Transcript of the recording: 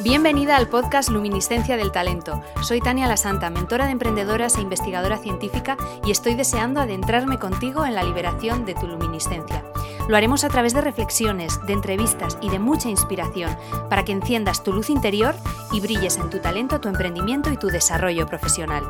Bienvenida al podcast Luminiscencia del Talento. Soy Tania La Santa, mentora de emprendedoras e investigadora científica y estoy deseando adentrarme contigo en la liberación de tu luminiscencia. Lo haremos a través de reflexiones, de entrevistas y de mucha inspiración para que enciendas tu luz interior y brilles en tu talento, tu emprendimiento y tu desarrollo profesional.